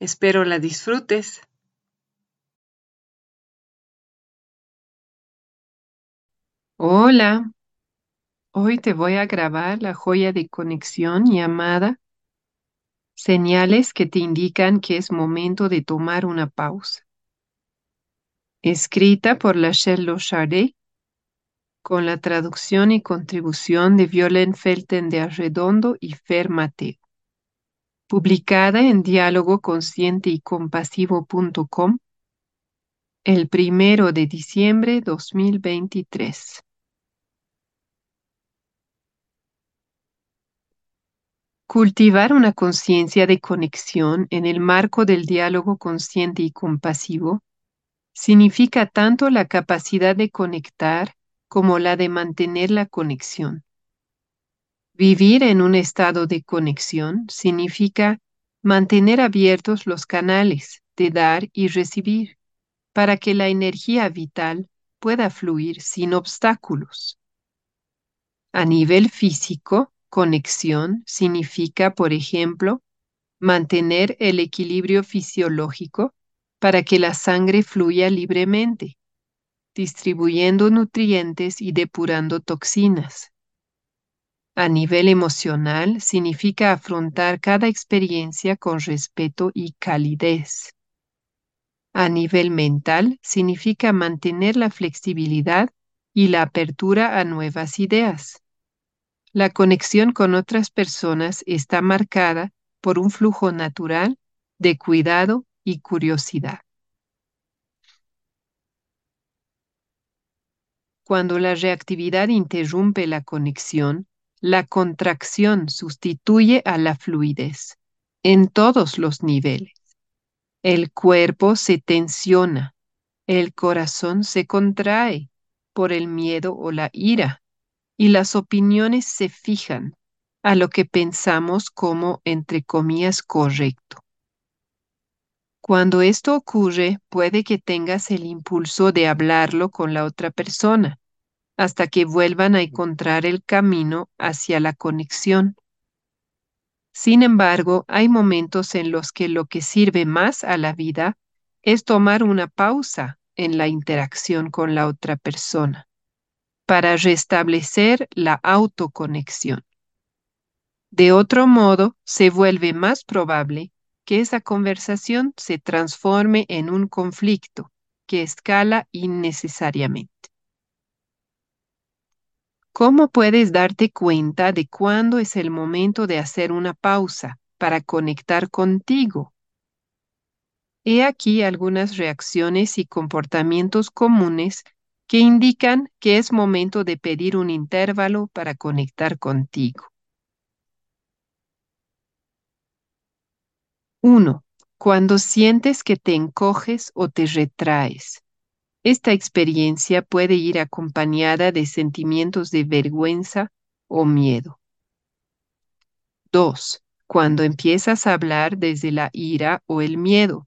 Espero la disfrutes. Hola, hoy te voy a grabar la joya de conexión llamada Señales que te indican que es momento de tomar una pausa. Escrita por Lachelle Chardet con la traducción y contribución de Violent Felten de Arredondo y Fer Mateo publicada en diálogo consciente y compasivo.com el primero de diciembre 2023. Cultivar una conciencia de conexión en el marco del diálogo consciente y compasivo significa tanto la capacidad de conectar como la de mantener la conexión. Vivir en un estado de conexión significa mantener abiertos los canales de dar y recibir para que la energía vital pueda fluir sin obstáculos. A nivel físico, conexión significa, por ejemplo, mantener el equilibrio fisiológico para que la sangre fluya libremente, distribuyendo nutrientes y depurando toxinas. A nivel emocional, significa afrontar cada experiencia con respeto y calidez. A nivel mental, significa mantener la flexibilidad y la apertura a nuevas ideas. La conexión con otras personas está marcada por un flujo natural de cuidado y curiosidad. Cuando la reactividad interrumpe la conexión, la contracción sustituye a la fluidez en todos los niveles. El cuerpo se tensiona, el corazón se contrae por el miedo o la ira y las opiniones se fijan a lo que pensamos como, entre comillas, correcto. Cuando esto ocurre, puede que tengas el impulso de hablarlo con la otra persona, hasta que vuelvan a encontrar el camino hacia la conexión. Sin embargo, hay momentos en los que lo que sirve más a la vida es tomar una pausa en la interacción con la otra persona para restablecer la autoconexión. De otro modo, se vuelve más probable que esa conversación se transforme en un conflicto que escala innecesariamente. ¿Cómo puedes darte cuenta de cuándo es el momento de hacer una pausa para conectar contigo? He aquí algunas reacciones y comportamientos comunes que indican que es momento de pedir un intervalo para conectar contigo. 1. Cuando sientes que te encoges o te retraes. Esta experiencia puede ir acompañada de sentimientos de vergüenza o miedo. 2. Cuando empiezas a hablar desde la ira o el miedo.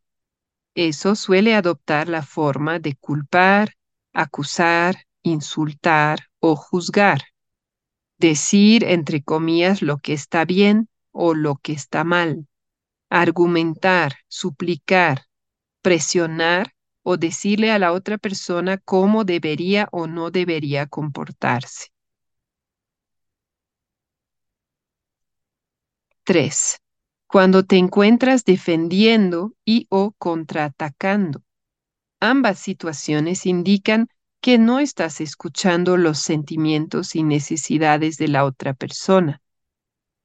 Eso suele adoptar la forma de culpar, acusar, insultar o juzgar. Decir, entre comillas, lo que está bien o lo que está mal. Argumentar, suplicar, presionar o decirle a la otra persona cómo debería o no debería comportarse. 3. cuando te encuentras defendiendo y o contraatacando. Ambas situaciones indican que no estás escuchando los sentimientos y necesidades de la otra persona,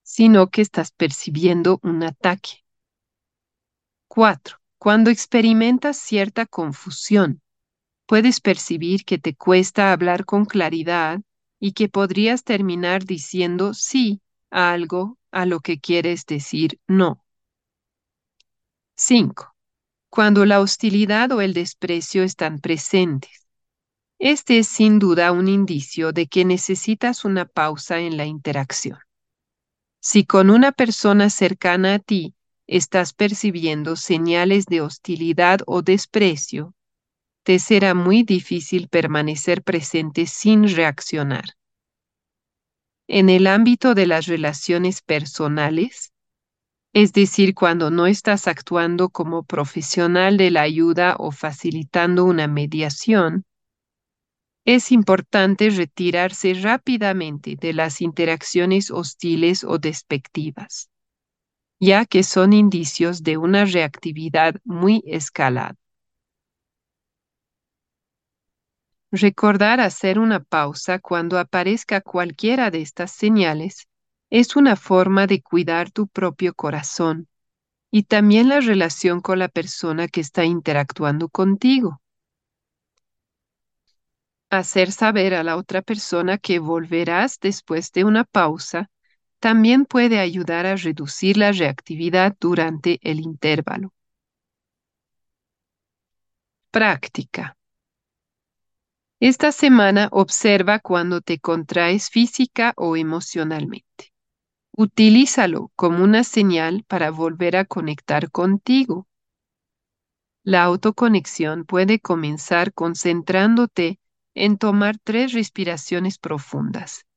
sino que estás percibiendo un ataque. 4. Cuando experimentas cierta confusión, puedes percibir que te cuesta hablar con claridad y que podrías terminar diciendo sí a algo a lo que quieres decir no. 5. Cuando la hostilidad o el desprecio están presentes. Este es sin duda un indicio de que necesitas una pausa en la interacción. Si con una persona cercana a ti estás percibiendo señales de hostilidad o desprecio, te será muy difícil permanecer presente sin reaccionar. En el ámbito de las relaciones personales, es decir, cuando no estás actuando como profesional de la ayuda o facilitando una mediación, es importante retirarse rápidamente de las interacciones hostiles o despectivas, ya que son indicios de una reactividad muy escalada. Recordar hacer una pausa cuando aparezca cualquiera de estas señales es una forma de cuidar tu propio corazón y también la relación con la persona que está interactuando contigo. Hacer saber a la otra persona que volverás después de una pausa también puede ayudar a reducir la reactividad durante el intervalo. Práctica. Esta semana observa cuando te contraes física o emocionalmente. Utilízalo como una señal para volver a conectar contigo. La autoconexión puede comenzar concentrándote en tomar tres respiraciones profundas,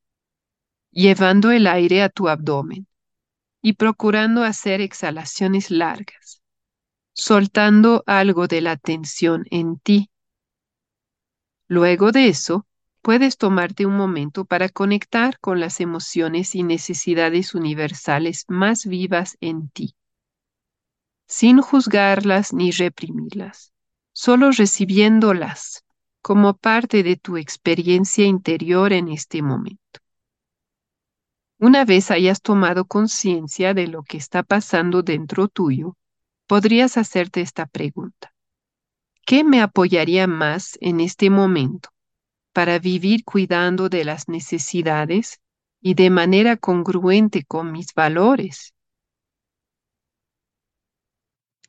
llevando el aire a tu abdomen y procurando hacer exhalaciones largas, soltando algo de la tensión en ti Luego de eso, puedes tomarte un momento para conectar con las emociones y necesidades universales más vivas en ti, sin juzgarlas ni reprimirlas, solo recibiéndolas como parte de tu experiencia interior en este momento. Una vez hayas tomado conciencia de lo que está pasando dentro tuyo, podrías hacerte esta pregunta. ¿Qué me apoyaría más en este momento para vivir cuidando de las necesidades y de manera congruente con mis valores?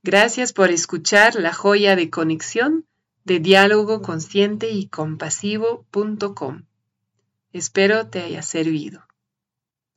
Gracias por escuchar la joya de conexión de diálogo consciente y compasivo.com. Espero te haya servido.